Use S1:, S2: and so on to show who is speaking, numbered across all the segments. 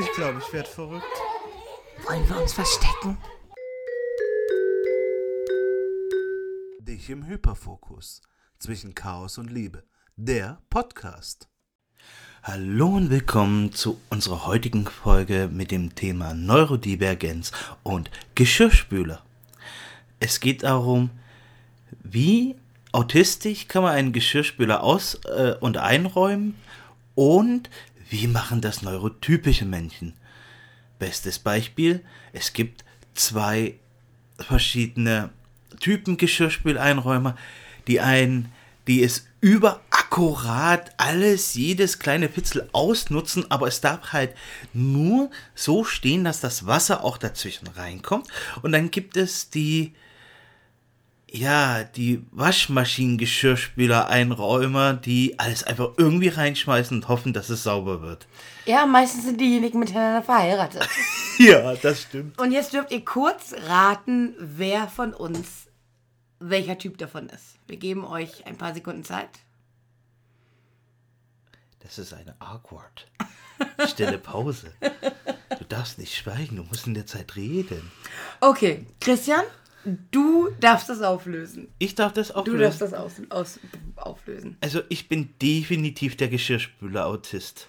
S1: Ich glaube, ich werde verrückt.
S2: Wollen wir uns verstecken?
S1: Dich im Hyperfokus. Zwischen Chaos und Liebe. Der Podcast. Hallo und willkommen zu unserer heutigen Folge mit dem Thema Neurodivergenz und Geschirrspüler. Es geht darum, wie autistisch kann man einen Geschirrspüler aus- äh, und einräumen und wie machen das neurotypische Menschen. Bestes Beispiel, es gibt zwei verschiedene Typen Geschirrspüleinräumer. Die einen, die es überakkurat alles, jedes kleine Pitzel ausnutzen, aber es darf halt nur so stehen, dass das Wasser auch dazwischen reinkommt. Und dann gibt es die, ja, die Waschmaschinen-Geschirrspüler-Einräumer, die alles einfach irgendwie reinschmeißen und hoffen, dass es sauber wird.
S2: Ja, meistens sind diejenigen miteinander verheiratet.
S1: Ja, das stimmt.
S2: Und jetzt dürft ihr kurz raten, wer von uns welcher Typ davon ist. Wir geben euch ein paar Sekunden Zeit.
S1: Das ist eine awkward. Stille Pause. Du darfst nicht schweigen, du musst in der Zeit reden.
S2: Okay, Christian, du darfst das auflösen.
S1: Ich darf das auch
S2: Du darfst das aus, aus, auflösen.
S1: Also ich bin definitiv der Geschirrspüler-Autist.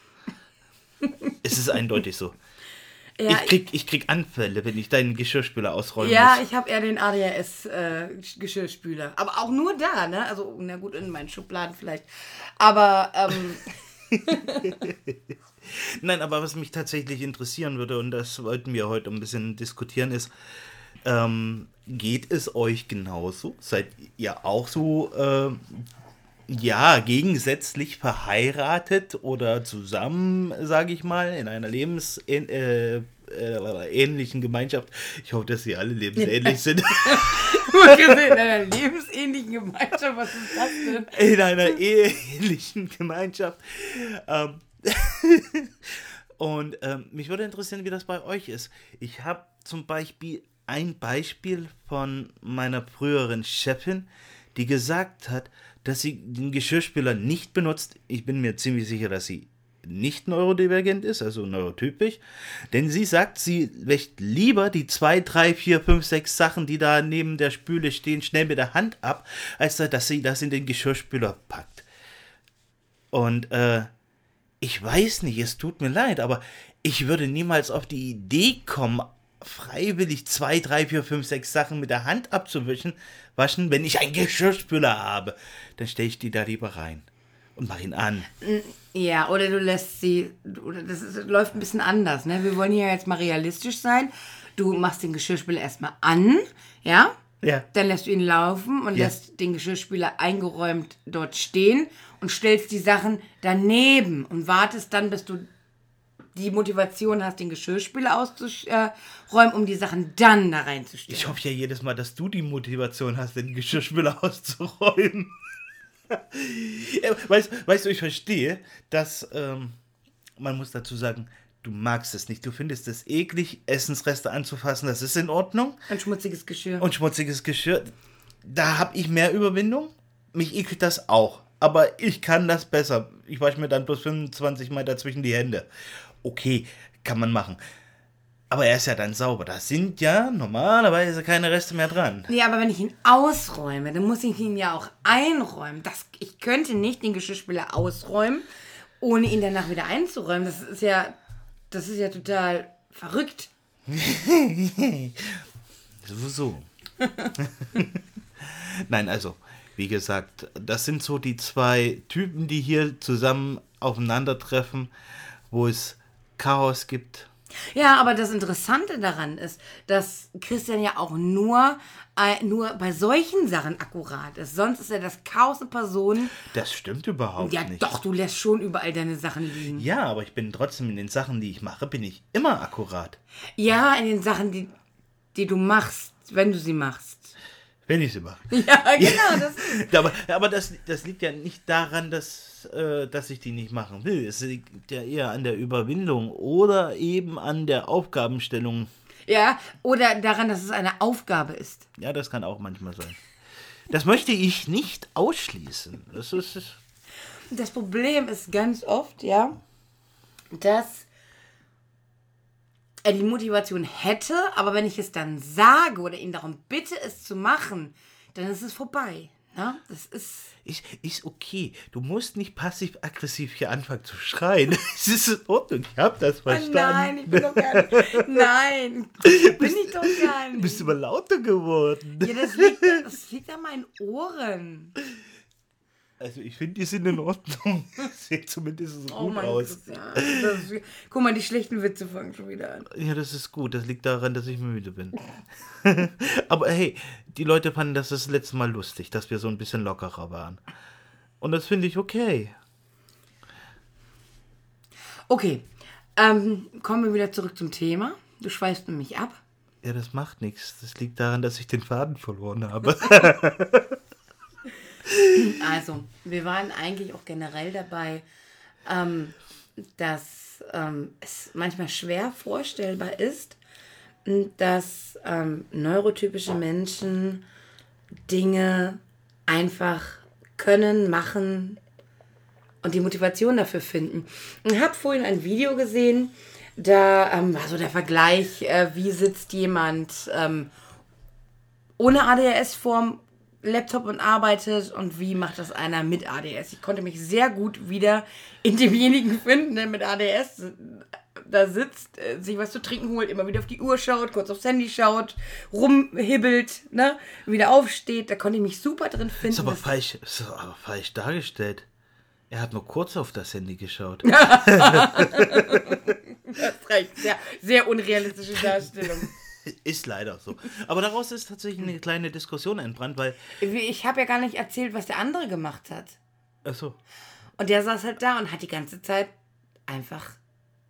S1: es ist eindeutig so.
S2: Ja,
S1: ich, krieg, ich krieg Anfälle, wenn ich deinen Geschirrspüler ausräumen
S2: ja
S1: muss.
S2: ich habe eher den ADHS-Geschirrspüler. Aber auch nur da, ne? Also, na gut, in meinen Schubladen vielleicht. Aber, ähm,
S1: Nein, aber was mich tatsächlich interessieren würde, und das wollten wir heute ein bisschen diskutieren, ist, ähm, geht es euch genauso? Seid ihr auch so, ähm, ja, gegensätzlich verheiratet oder zusammen, sage ich mal, in einer lebensähnlichen äh, äh, ähnlichen Gemeinschaft? Ich hoffe, dass sie alle lebensähnlich sind.
S2: in einer lebensähnlichen Gemeinschaft, was ist das denn?
S1: in einer eheähnlichen Gemeinschaft. Ähm, und ähm, mich würde interessieren, wie das bei euch ist. Ich habe zum Beispiel ein Beispiel von meiner früheren Chefin, die gesagt hat, dass sie den Geschirrspüler nicht benutzt. Ich bin mir ziemlich sicher, dass sie nicht neurodivergent ist, also neurotypisch. Denn sie sagt, sie wäscht lieber die zwei, drei, vier, fünf, sechs Sachen, die da neben der Spüle stehen, schnell mit der Hand ab, als dass sie das in den Geschirrspüler packt. Und äh, ich weiß nicht, es tut mir leid, aber ich würde niemals auf die Idee kommen, freiwillig zwei, drei, vier, fünf, sechs Sachen mit der Hand abzuwischen, waschen, wenn ich einen Geschirrspüler habe. Dann stelle ich die da lieber rein und mache ihn an.
S2: Ja, oder du lässt sie, oder das ist, läuft ein bisschen anders, ne? Wir wollen hier jetzt mal realistisch sein. Du machst den Geschirrspüler erstmal an, ja?
S1: Ja.
S2: Dann lässt du ihn laufen und
S1: Ja.
S2: lässt den Geschirrspüler eingeräumt dort stehen und stellst die Sachen daneben und wartest dann, bis du die Motivation hast, den Geschirrspüler auszuräumen, um die Sachen dann da reinzustellen.
S1: Ich hoffe ja jedes Mal, dass du die Motivation hast, den Geschirrspüler auszuräumen. Ja, weißt, weißt du, ich verstehe, dass ähm, man muss dazu sagen, du magst es nicht. Du findest es eklig, Essensreste anzufassen, das ist in Ordnung.
S2: Ein schmutziges Geschirr.
S1: Und schmutziges Geschirr, da habe ich mehr Überwindung. Mich ekelt das auch. Aber ich kann das besser. Ich wasche mir dann bloß 25 Mal dazwischen die Hände. Okay, kann man machen. Aber er ist ja dann sauber. Da sind ja normalerweise keine Reste mehr dran.
S2: Nee, aber wenn ich ihn ausräume, dann muss ich ihn ja auch einräumen. Das, ich könnte nicht den Geschirrspüler ausräumen, ohne ihn danach wieder einzuräumen. Das ist ja, das ist ja total verrückt.
S1: So. Nein, also, wie gesagt, das sind so die zwei Typen, die hier zusammen aufeinandertreffen, wo es Chaos gibt.
S2: Ja, aber das Interessante daran ist, dass Christian ja auch nur, äh, nur bei solchen Sachen akkurat ist. Sonst ist er das Chaos in Person.
S1: Das stimmt überhaupt
S2: Ja,
S1: nicht.
S2: doch, du lässt schon überall deine Sachen liegen.
S1: Ja, aber ich bin trotzdem in den Sachen, die ich mache, bin ich immer akkurat.
S2: Ja, in den Sachen, die, die du machst, wenn du sie machst.
S1: Wenn ich sie mache.
S2: Ja, genau. Das,
S1: Aber, aber das, das liegt ja nicht daran, dass, äh, dass ich die nicht machen will. Es liegt ja eher an der Überwindung oder eben an der Aufgabenstellung.
S2: ja, oder daran, dass es eine Aufgabe ist.
S1: Ja, das kann auch manchmal sein. Das möchte ich nicht ausschließen. Das ist.
S2: Das Problem ist ganz oft, ja, dass die Motivation hätte, aber wenn ich es dann sage oder ihn darum bitte, es zu machen, dann ist es vorbei. Ne? Das ist.
S1: Ist, ist okay. Du musst nicht passiv-aggressiv hier anfangen zu schreien. Es ist in Ordnung. Ich hab das verstanden.
S2: Nein, ich bin doch gar nicht. Nein, bin ich doch gar
S1: Du
S2: nicht.
S1: bist immer lauter geworden.
S2: Ja, das liegt, das liegt an meinen Ohren.
S1: Also ich finde, die sind in Ordnung. Sieht zumindest so
S2: Oh
S1: gut
S2: mein
S1: aus.
S2: Gott. Ja, ist, guck mal, die schlechten Witze fangen schon wieder an.
S1: Ja, das ist gut. Das liegt daran, dass ich müde bin. Aber hey, die Leute fanden das das letzte Mal lustig, dass wir so ein bisschen lockerer waren. Und das finde ich okay.
S2: Okay, ähm, kommen wir wieder zurück zum Thema. Du schweifst nämlich ab.
S1: Ja, das macht nichts. Das liegt daran, dass ich den Faden verloren habe.
S2: Also, wir waren eigentlich auch generell dabei, ähm, dass ähm, es manchmal schwer vorstellbar ist, dass ähm, neurotypische Menschen Dinge einfach können, machen und die Motivation dafür finden. Ich habe vorhin ein Video gesehen, da ähm, war so der Vergleich, äh, wie sitzt jemand ähm, ohne ADHS vorm Laptop und arbeitet und wie macht das einer mit ADS. Ich konnte mich sehr gut wieder in demjenigen finden, der mit ADS da sitzt, äh, sich was zu trinken holt, immer wieder auf die Uhr schaut, kurz aufs Handy schaut, rumhibbelt, ne, wieder aufsteht. Da konnte ich mich super drin finden.
S1: Ist aber falsch, ist aber falsch dargestellt. Er hat nur kurz auf das Handy geschaut.
S2: das reicht. Sehr, sehr unrealistische Darstellung.
S1: Ist leider so. Aber daraus ist tatsächlich eine kleine Diskussion entbrannt, weil.
S2: Ich habe ja gar nicht erzählt, was der andere gemacht hat.
S1: Achso.
S2: Und der saß halt da und hat die ganze Zeit einfach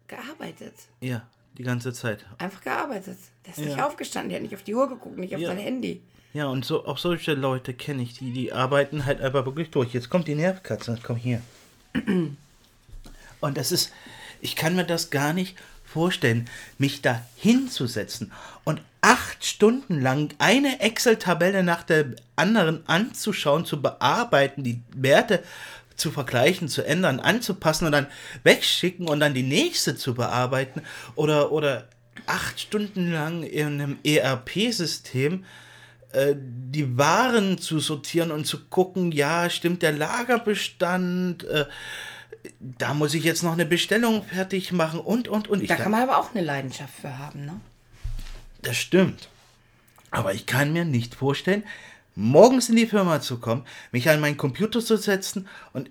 S2: gearbeitet.
S1: Ja, die ganze Zeit.
S2: Einfach gearbeitet. Der ist nicht
S1: Ja.
S2: aufgestanden, der hat nicht auf die Uhr geguckt, nicht auf
S1: Ja.
S2: sein Handy.
S1: Ja, und so auch solche Leute kenne ich, die, die arbeiten halt einfach wirklich durch. Jetzt kommt die Nervkatze, komm hier. Und das ist, ich kann mir das gar nicht vorstellen, mich da hinzusetzen und acht Stunden lang eine Excel-Tabelle nach der anderen anzuschauen, zu bearbeiten, die Werte zu vergleichen, zu ändern, anzupassen und dann wegschicken und dann die nächste zu bearbeiten oder, oder acht Stunden lang in einem ERP-System äh, die Waren zu sortieren und zu gucken, ja, stimmt der Lagerbestand, äh, da muss ich jetzt noch eine Bestellung fertig machen und, und, und. Ich
S2: Da
S1: kann-
S2: man aber auch eine Leidenschaft für haben, ne?
S1: das stimmt. Aber ich kann mir nicht vorstellen, morgens in die Firma zu kommen, mich an meinen Computer zu setzen und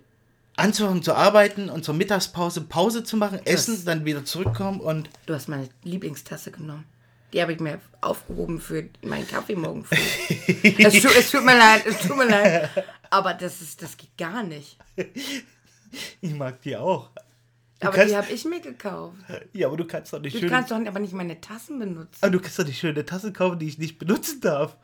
S1: anzufangen zu arbeiten und zur Mittagspause Pause zu machen, essen, dann wieder zurückkommen und
S2: Du hast meine Lieblingstasse genommen. Die habe ich mir aufgehoben für meinen Kaffee morgen früh. es, tut, es tut mir leid, es tut mir leid. Aber das, ist, das geht gar nicht.
S1: ich mag die auch. Du
S2: aber
S1: kannst,
S2: die habe ich mir gekauft.
S1: ja, aber du kannst doch nicht
S2: Du kannst doch aber nicht meine Tassen benutzen.
S1: Aber du kannst doch nicht schöne Tassen kaufen, die ich nicht benutzen darf.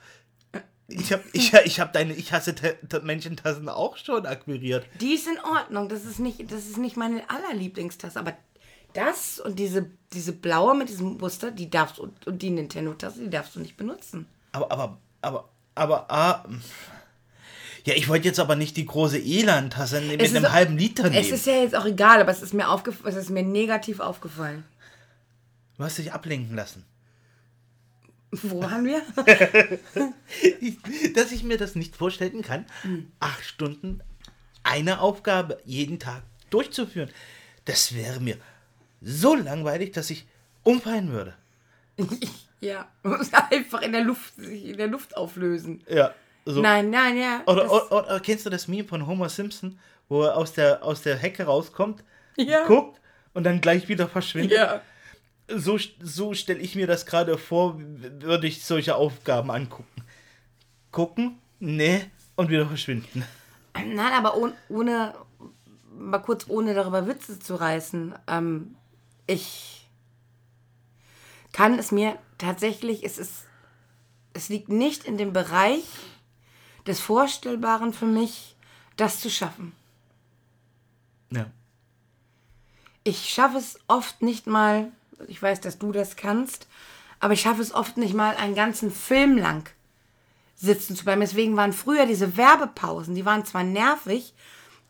S1: Ich hab, ich, ich hab deine Ich hasse Ta- Ta- Menschentassen auch schon akquiriert.
S2: Die ist in Ordnung. Das ist nicht, das ist nicht meine allerlieblingstasse. Aber das und diese, diese blaue mit diesem Muster, die darfst du, und die Nintendo-Tasse, die darfst du nicht benutzen.
S1: Aber, aber, aber, aber, ah. Ja, ich wollte jetzt aber nicht die große Elan-Tasse mit
S2: Es ist
S1: einem
S2: auch-
S1: halben Liter nehmen.
S2: Es ist ja jetzt auch egal, aber es ist mir aufgef es ist mir negativ aufgefallen.
S1: du hast dich ablenken lassen.
S2: Wo waren wir?
S1: Dass ich mir das nicht vorstellen kann,
S2: Hm.
S1: acht Stunden eine Aufgabe jeden Tag durchzuführen. Das wäre mir so langweilig, dass ich umfallen würde.
S2: ja, einfach in der Luft, sich in der Luft auflösen.
S1: Ja. So.
S2: Nein, nein, ja.
S1: Oder, oder, oder kennst du das Meme von Homer Simpson, wo er aus der, aus der Hecke rauskommt,
S2: Ja.
S1: guckt und dann gleich wieder verschwindet?
S2: ja.
S1: So, so stelle ich mir das gerade vor, würde ich solche Aufgaben angucken. Gucken, nee, und wieder verschwinden.
S2: Nein, aber ohne, ohne, mal kurz ohne darüber Witze zu reißen. Ähm, ich kann es mir tatsächlich, es ist, es liegt nicht in dem Bereich des Vorstellbaren für mich, das zu schaffen.
S1: Ja.
S2: Ich schaffe es oft nicht mal, ich weiß, dass du das kannst, aber ich schaffe es oft nicht mal, einen ganzen Film lang sitzen zu bleiben. Deswegen waren früher diese Werbepausen, die waren zwar nervig,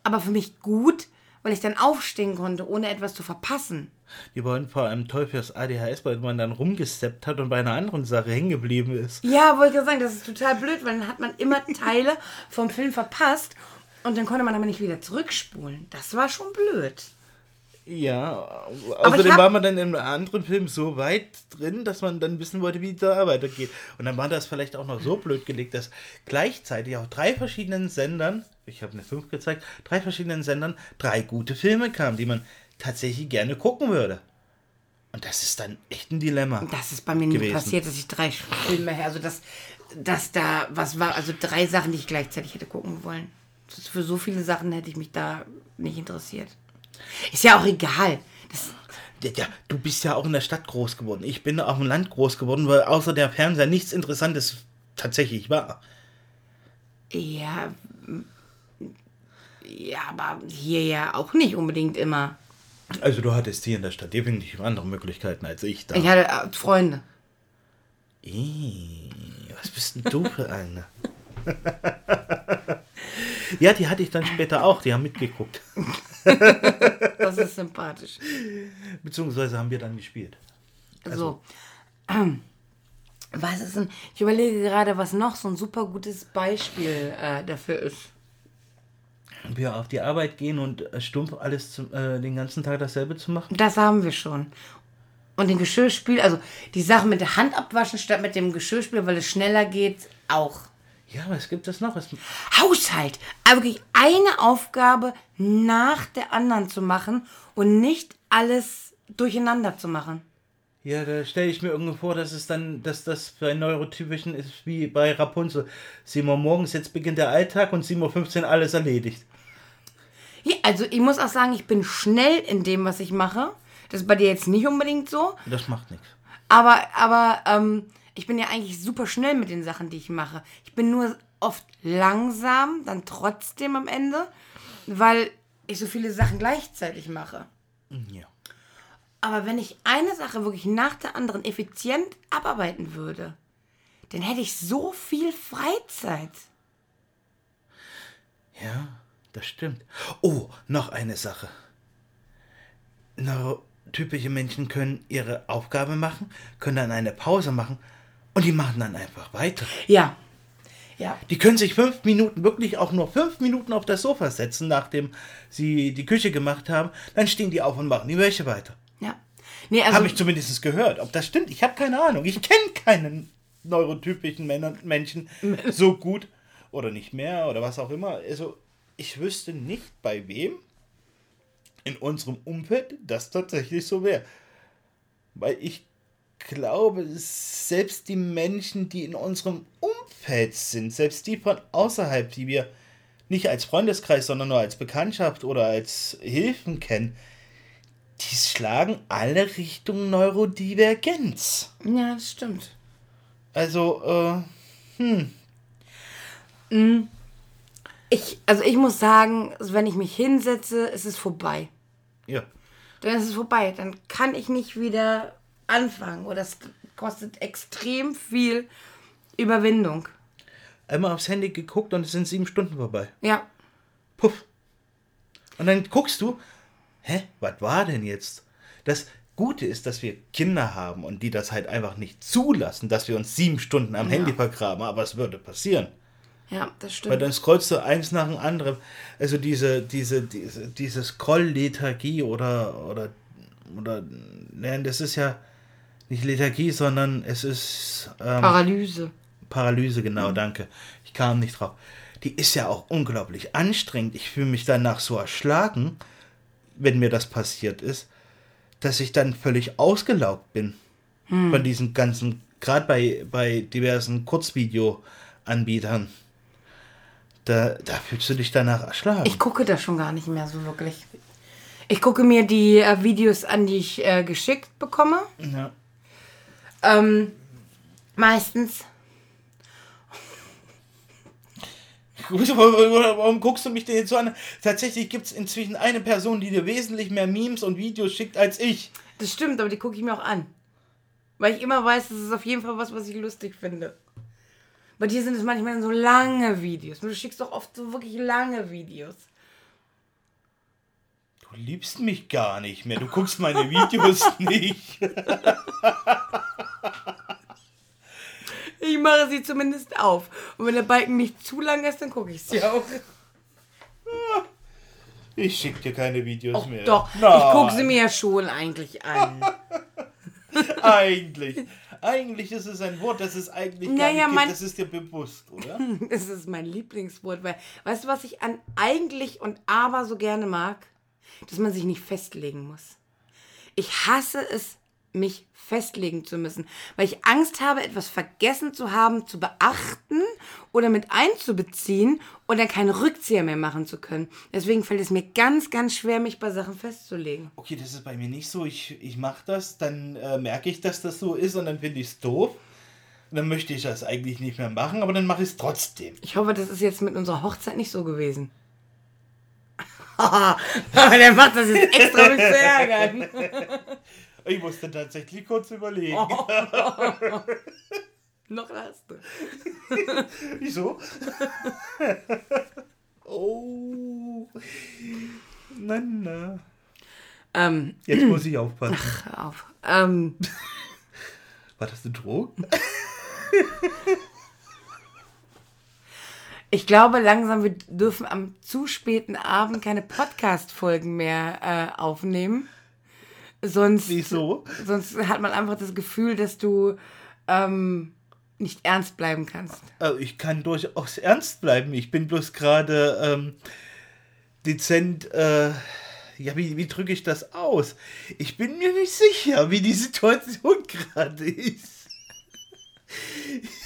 S2: aber für mich gut, weil ich dann aufstehen konnte, ohne etwas zu verpassen.
S1: Die waren vor allem toll fürs ADHS, weil man dann rumgesteppt hat und bei einer anderen Sache hängen geblieben ist.
S2: Ja, wollte ich sagen, das ist total blöd, weil dann hat man immer Teile vom Film verpasst und dann konnte man aber nicht wieder zurückspulen. Das war schon blöd.
S1: Ja, außerdem
S2: hab-
S1: war man dann im anderen Film so weit drin, dass man dann wissen wollte, wie da weitergeht. Und dann war das vielleicht auch noch so blöd gelegt, dass gleichzeitig auf drei verschiedenen Sendern, ich habe eine 5 gezeigt, drei verschiedenen Sendern drei gute Filme kamen, die man tatsächlich gerne gucken würde. Und das ist dann echt ein Dilemma.
S2: Das ist bei mir nie
S1: Gewesen.
S2: passiert, dass ich drei Filme, also dass, dass da was war, also drei Sachen, die ich gleichzeitig hätte gucken wollen. Für so viele Sachen hätte ich mich da nicht interessiert. Ist ja auch egal. Das,
S1: Ja, du bist ja auch in der Stadt groß geworden. Ich bin auf dem Land groß geworden, weil außer der Fernseher nichts Interessantes tatsächlich war.
S2: ja, ja, aber hier ja auch nicht unbedingt immer.
S1: Also du hattest hier in der Stadt definitiv andere Möglichkeiten als ich da.
S2: Ich hatte äh, Freunde.
S1: Ih, was bist denn du für eine? ja, die hatte ich dann später auch, die haben mitgeguckt.
S2: Das ist sympathisch.
S1: Beziehungsweise haben wir dann gespielt.
S2: So. Was ist denn? Ich überlege gerade, was noch so ein super gutes Beispiel äh, dafür ist.
S1: Wir auf die Arbeit gehen und äh, stumpf alles zum, äh, den ganzen Tag dasselbe zu machen.
S2: Das haben wir schon. Und den Geschirrspül, also die Sache mit der Hand abwaschen statt mit dem Geschirrspül, weil es schneller geht, auch.
S1: Ja, was gibt es noch? Was,
S2: Haushalt. Aber wirklich eine Aufgabe nach der anderen zu machen und nicht alles durcheinander zu machen.
S1: ja, da stelle ich mir irgendwie vor, dass es dann, dass das bei Neurotypischen ist wie bei Rapunzel. 7 Uhr morgens, jetzt beginnt der Alltag und 7.15 Uhr alles erledigt.
S2: Ja, also ich muss auch sagen, ich bin schnell in dem, was ich mache. Das ist bei dir jetzt nicht unbedingt so.
S1: Das macht nichts.
S2: Aber, aber ähm, ich bin ja eigentlich super schnell mit den Sachen, die ich mache. Ich bin nur oft langsam, dann trotzdem am Ende, weil ich so viele Sachen gleichzeitig mache.
S1: Ja.
S2: Aber wenn ich eine Sache wirklich nach der anderen effizient abarbeiten würde, dann hätte ich so viel Freizeit.
S1: Ja, das stimmt. Oh, noch eine Sache. Neurotypische Menschen können ihre Aufgabe machen, können dann eine Pause machen und die machen dann einfach weiter.
S2: Ja. Ja.
S1: Die können sich fünf Minuten, wirklich auch nur fünf Minuten auf das Sofa setzen, nachdem sie die Küche gemacht haben. Dann stehen die auf und machen die Wäsche weiter.
S2: Ja. Nee, also,
S1: Habe ich zumindest gehört. Ob das stimmt, ich habe keine Ahnung. Ich kenne keinen neurotypischen Männer, Menschen so gut oder nicht mehr oder was auch immer. Also ich wüsste nicht, bei wem in unserem Umfeld das tatsächlich so wäre. Weil ich glaube, selbst die Menschen, die in unserem Umfeld sind, selbst die von außerhalb, die wir nicht als Freundeskreis, sondern nur als Bekanntschaft oder als Hilfen kennen, die schlagen alle Richtung Neurodivergenz.
S2: ja, das stimmt.
S1: Also, äh,
S2: Ich, also ich muss sagen, wenn ich mich hinsetze, ist es vorbei.
S1: ja.
S2: Dann ist es vorbei. Dann kann ich nicht wieder anfangen. Oder es kostet extrem viel Überwindung.
S1: Einmal aufs Handy geguckt und es sind sieben Stunden vorbei.
S2: Ja.
S1: Puff. Und dann guckst du, hä, was war denn jetzt? Das Gute ist, dass wir Kinder haben und die das halt einfach nicht zulassen, dass wir uns sieben Stunden am Handy vergraben, aber es würde passieren.
S2: Ja, das
S1: Weil
S2: stimmt.
S1: dann scrollst du eins nach dem anderen. Also diese, diese, diese, diese Scroll-Lethargie oder, oder, oder, nein, das ist ja nicht Lethargie, sondern es ist ähm,
S2: Paralyse.
S1: Paralyse, genau, danke. Ich kam nicht drauf. Die ist ja auch unglaublich anstrengend. Ich fühle mich danach so erschlagen, wenn mir das passiert ist, dass ich dann völlig ausgelaugt bin von diesen ganzen, gerade bei, bei diversen Kurzvideo-Anbietern. Da, da fühlst du dich danach erschlagen.
S2: Ich gucke das schon gar nicht mehr so wirklich. Ich gucke mir die äh, Videos an, die ich äh, geschickt bekomme.
S1: ja.
S2: Ähm, meistens.
S1: Warum guckst du mich denn jetzt so an? Tatsächlich gibt es inzwischen eine Person, die dir wesentlich mehr Memes und Videos schickt als ich.
S2: Das stimmt, aber die gucke ich mir auch an. Weil ich immer weiß, das ist auf jeden Fall was, was ich lustig finde. Bei dir sind es manchmal so lange Videos. Du schickst doch oft so wirklich lange Videos.
S1: Du liebst mich gar nicht mehr. Du guckst meine Videos nicht.
S2: Ich mache sie zumindest auf. Und wenn der Balken nicht zu lang ist, dann gucke ich sie auch.
S1: Ich schick dir keine Videos
S2: Och,
S1: mehr.
S2: doch,
S1: Nein.
S2: ich gucke sie mir ja schon eigentlich an.
S1: Eigentlich. Eigentlich ist es ein Wort, das es eigentlich gar
S2: Naja,
S1: nicht
S2: mein-
S1: Das ist dir bewusst, oder?
S2: Das ist mein Lieblingswort, weil, weißt du, was ich an eigentlich und aber so gerne mag? Dass man sich nicht festlegen muss. Ich hasse es, mich festlegen zu müssen, weil ich Angst habe, etwas vergessen zu haben, zu beachten oder mit einzubeziehen und dann keinen Rückzieher mehr machen zu können. Deswegen fällt es mir ganz, ganz schwer, mich bei Sachen festzulegen.
S1: Okay, das ist bei mir nicht so. Ich, ich mache das, dann äh, merke ich, dass das so ist und dann finde ich es doof. Und dann möchte ich das eigentlich nicht mehr machen, aber dann mache ich es trotzdem.
S2: Ich hoffe, das ist jetzt mit unserer Hochzeit nicht so gewesen. Der macht das jetzt extra, mich zu ärgern.
S1: Ich musste tatsächlich kurz überlegen.
S2: Oh. Noch du.
S1: Wieso? oh. Na, na.
S2: Ähm,
S1: Jetzt muss ich aufpassen.
S2: hör auf. Ähm,
S1: War das eine Droge?
S2: ich glaube langsam, wir dürfen am zu späten Abend keine Podcast-Folgen mehr äh, aufnehmen. Sonst,
S1: Wieso?
S2: sonst hat man einfach das Gefühl, dass du ähm, nicht ernst bleiben kannst.
S1: Also ich kann durchaus ernst bleiben. Ich bin bloß gerade ähm, dezent. Äh, ja, wie, wie drücke ich das aus? Ich bin mir nicht sicher, wie die Situation gerade ist.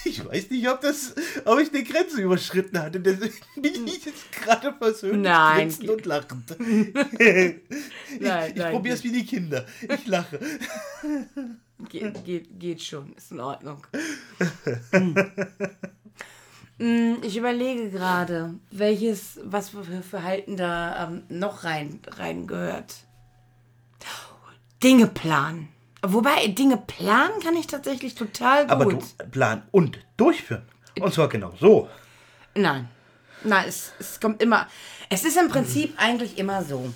S1: Ich weiß nicht, ob, das, ob ich eine Grenze überschritten hatte. Deswegen bin ich jetzt gerade persönlich
S2: Nein.
S1: grinsend und lachend.
S2: Nein,
S1: ich
S2: nein,
S1: probiere es wie die Kinder. Ich lache.
S2: Ge geht, geht schon, ist in Ordnung. Hm. Hm, Ich überlege gerade, welches, was für Verhalten da ähm, noch rein, rein gehört. Dinge planen. Wobei, Dinge planen kann ich tatsächlich total gut.
S1: Aber du plan und durchführen. Und zwar genau so.
S2: Nein. Nein, es, es kommt immer. Es ist im Prinzip eigentlich immer so.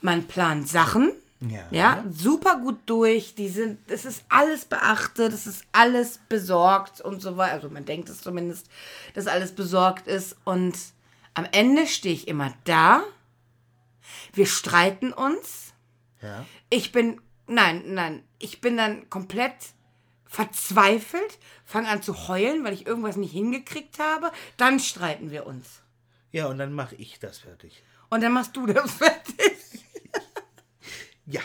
S2: Man plant Sachen,
S1: Ja.
S2: ja, super gut durch. Die sind, es ist alles beachtet, es ist alles besorgt und so weiter. Also man denkt es zumindest, dass alles besorgt ist. Und am Ende stehe ich immer da. Wir streiten uns.
S1: Ja.
S2: Ich bin, nein, nein, ich bin dann komplett verzweifelt, fange an zu heulen, weil ich irgendwas nicht hingekriegt habe. Dann streiten wir uns.
S1: Ja, und dann mache ich das fertig.
S2: Und dann machst du das fertig.
S1: Ja,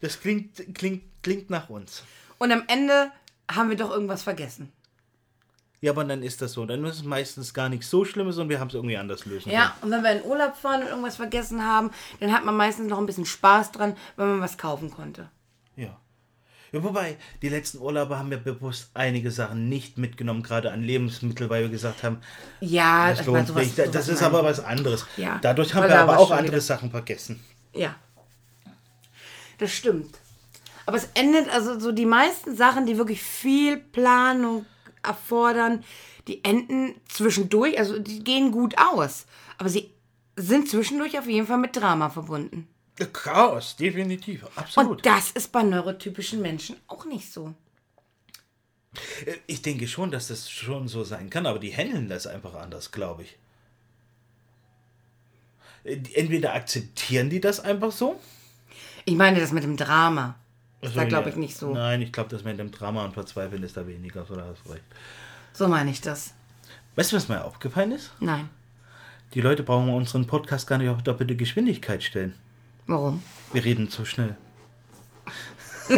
S1: das klingt, klingt, klingt nach uns.
S2: Und am Ende haben wir doch irgendwas vergessen.
S1: Ja, aber dann ist das so. Dann ist es meistens gar nichts so Schlimmes und wir haben es irgendwie anders lösen
S2: Ja, und wenn wir in Urlaub fahren und irgendwas vergessen haben, dann hat man meistens noch ein bisschen Spaß dran, wenn man was kaufen konnte.
S1: können. Ja. ja. Wobei, die letzten Urlaube haben wir bewusst einige Sachen nicht mitgenommen, gerade an Lebensmittel, weil wir gesagt haben,
S2: Ja,
S1: das lohnt
S2: sowas,
S1: nicht. Das
S2: sowas
S1: ist aber was anderes.
S2: Ja,
S1: Dadurch haben wir aber auch andere
S2: wieder-
S1: Sachen vergessen.
S2: Ja. Das stimmt. Aber es endet, also so die meisten Sachen, die wirklich viel Planung erfordern, die enden zwischendurch, also die gehen gut aus. Aber sie sind zwischendurch auf jeden Fall mit Drama verbunden.
S1: Chaos, definitiv. Absolut.
S2: Und das ist bei neurotypischen Menschen auch nicht so.
S1: Ich denke schon, dass das schon so sein kann, aber die handeln das einfach anders, glaube ich. Äh, Entweder akzeptieren die das einfach so.
S2: Ich meine das mit dem Drama. Das
S1: Also,
S2: war, glaube ich, nicht so.
S1: Nein, ich glaube, das mit dem Drama und Verzweifeln ist da weniger, so da hast du recht.
S2: So meine ich das.
S1: Weißt du, was mir aufgefallen ist?
S2: Nein.
S1: Die Leute brauchen unseren Podcast gar nicht auf doppelte Geschwindigkeit stellen.
S2: Warum?
S1: Wir reden zu schnell.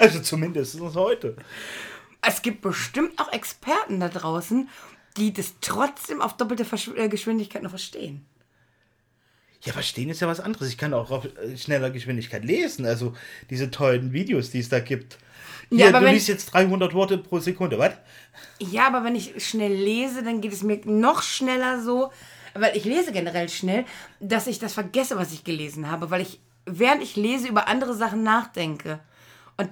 S1: also zumindest heute.
S2: Es gibt bestimmt auch Experten da draußen, die das trotzdem auf doppelte Versch äh, Geschwindigkeit noch verstehen.
S1: Ja, verstehen ist ja was anderes. Ich kann auch auf äh, schneller Geschwindigkeit lesen. Also diese tollen Videos, die es da gibt.
S2: Ja,
S1: Hier,
S2: aber
S1: du liest jetzt 300 Worte pro Sekunde, was?
S2: Ja, aber wenn ich schnell lese, dann geht es mir noch schneller so, weil ich lese generell schnell, dass ich das vergesse, was ich gelesen habe, weil ich, während ich lese, über andere Sachen nachdenke. Und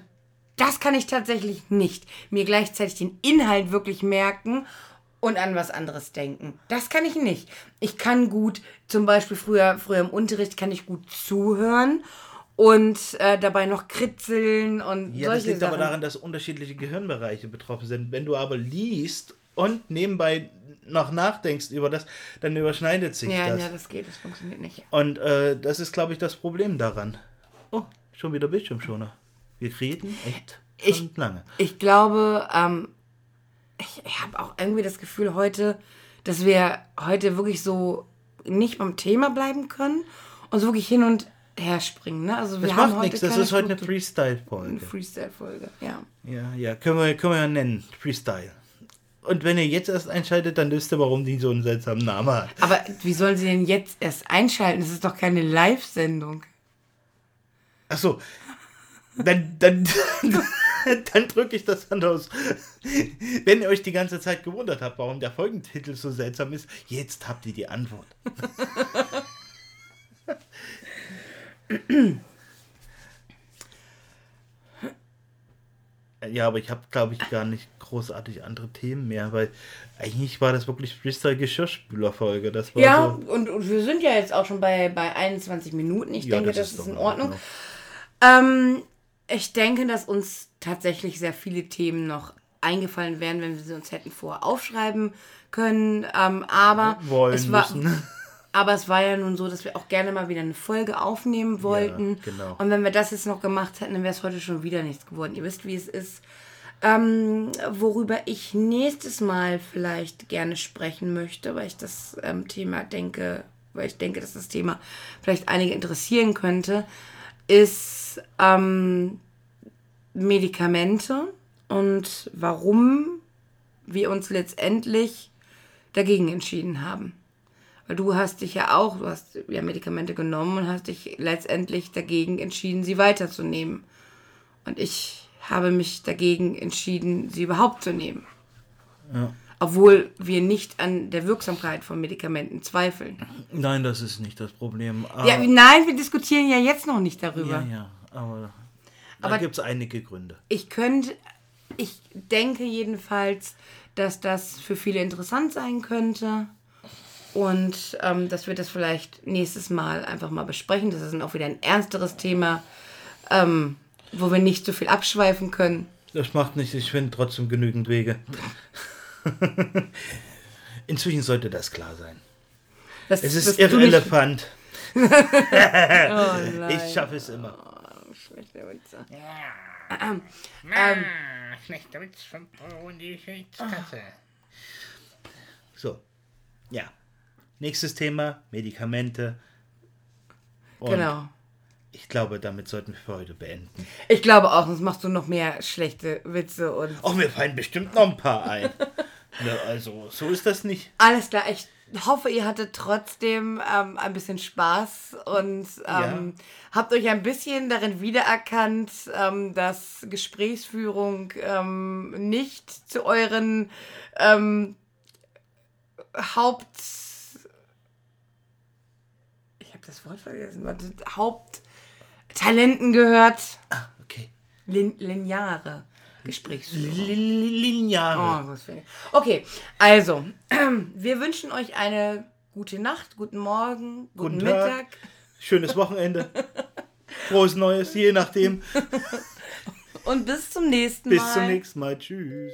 S2: das kann ich tatsächlich nicht. Mir gleichzeitig den Inhalt wirklich merken und an was anderes denken. Das kann ich nicht. Ich kann gut, zum Beispiel früher, früher im Unterricht kann ich gut zuhören und äh, dabei noch kritzeln und
S1: Ja,
S2: solche
S1: das liegt
S2: Sachen.
S1: aber daran, dass unterschiedliche Gehirnbereiche betroffen sind. Wenn du aber liest und nebenbei noch nachdenkst über das, dann überschneidet sich
S2: ja,
S1: das.
S2: ja, das geht, das funktioniert nicht.
S1: Und äh, das ist, glaube ich, das Problem daran. Oh, schon wieder Bildschirmschoner. Wir reden echt
S2: Ich-
S1: lange.
S2: Ich glaube, ähm, ich, ich habe auch irgendwie das Gefühl heute, dass wir heute wirklich so nicht beim Thema bleiben können und so wirklich hin und her springen. Ne? Also wir
S1: Das
S2: haben
S1: macht nichts, das ist heute eine
S2: Struktur- eine
S1: Freestyle-Folge.
S2: Freestyle-Folge. Ja.
S1: Ja, ja, können wir, können wir ja nennen. Freestyle. Und wenn ihr jetzt erst einschaltet, dann wisst ihr, warum die so einen seltsamen Namen hat.
S2: Aber wie sollen sie denn jetzt erst einschalten? Das ist doch keine Live-Sendung.
S1: Achso. Dann, dann, dann drücke ich das anders. Wenn ihr euch die ganze Zeit gewundert habt, warum der Folgentitel so seltsam ist, jetzt habt ihr die Antwort. Ja, aber ich habe, glaube ich, gar nicht großartig andere Themen mehr, weil eigentlich war das wirklich Freestyle-Geschirrspüler-Folge. Das war
S2: Ja,
S1: so.
S2: und, und wir sind ja jetzt auch schon bei, bei 21 Minuten. Ich
S1: Ja,
S2: denke,
S1: das
S2: das,
S1: ist
S2: in Ordnung.
S1: Ordnung.
S2: Ähm, ich denke, dass uns tatsächlich sehr viele Themen noch eingefallen wären, wenn wir sie uns hätten vorher aufschreiben können. Ähm, aber
S1: Wollen
S2: es war,
S1: müssen.
S2: aber es war ja nun so, dass wir auch gerne mal wieder eine Folge aufnehmen wollten.
S1: genau.
S2: Und wenn wir das jetzt noch gemacht hätten, dann wäre es heute schon wieder nichts geworden. Ihr wisst, wie es ist. Ähm, worüber ich nächstes Mal vielleicht gerne sprechen möchte, weil ich das ähm, Thema denke, weil ich denke, dass das Thema vielleicht einige interessieren könnte, ist ähm, Medikamente und warum wir uns letztendlich dagegen entschieden haben. Weil du hast dich ja auch, du hast ja Medikamente genommen und hast dich letztendlich dagegen entschieden, sie weiterzunehmen. Und ich habe mich dagegen entschieden, sie überhaupt zu nehmen. Obwohl wir nicht an der Wirksamkeit von Medikamenten zweifeln.
S1: Nein, das ist nicht das Problem.
S2: Ja,
S1: Aber-
S2: nein, wir diskutieren ja jetzt noch nicht darüber.
S1: Ja, ja, aber, da gibt es einige Gründe.
S2: Ich könnte, ich denke jedenfalls, dass das für viele interessant sein könnte. Und ähm, dass wir das vielleicht nächstes Mal einfach mal besprechen. Das ist dann auch wieder ein ernsteres Thema, ähm, wo wir nicht so viel abschweifen können.
S1: Das macht nichts, ich finde trotzdem genügend Wege. Inzwischen sollte das klar sein.
S2: Das,
S1: Es ist irrelevant.
S2: Oh.
S1: Ich schaffe es immer.
S2: Schlechte Witze.
S3: Schlechter Witz von in die Schützkasse.
S1: So, ja. Nächstes Thema, Medikamente. Und
S2: Genau.
S1: ich glaube, damit sollten wir für heute beenden.
S2: Ich glaube auch, sonst machst du noch mehr schlechte Witze und.
S1: Oh, mir fallen bestimmt noch ein paar ein. Ja, also, so ist das nicht.
S2: Alles klar, ich hoffe, ihr hattet trotzdem ähm, ein bisschen Spaß und ähm, habt euch ein bisschen darin wiedererkannt, ähm, dass Gesprächsführung ähm, nicht zu euren ähm, Haupt... Ich habe das Wort vergessen. Haupttalenten gehört.
S1: Okay.
S2: Lin lineare Gesprächsführung.
S1: Lineare.
S2: Oh, was für- Okay, also, wir wünschen euch eine gute Nacht, guten Morgen, guten,
S1: Guten Tag.
S2: Mittag.
S1: Schönes Wochenende. Frohes Neues, je nachdem.
S2: Und bis zum nächsten
S1: Bis
S2: Mal.
S1: zum nächsten Mal. Tschüss.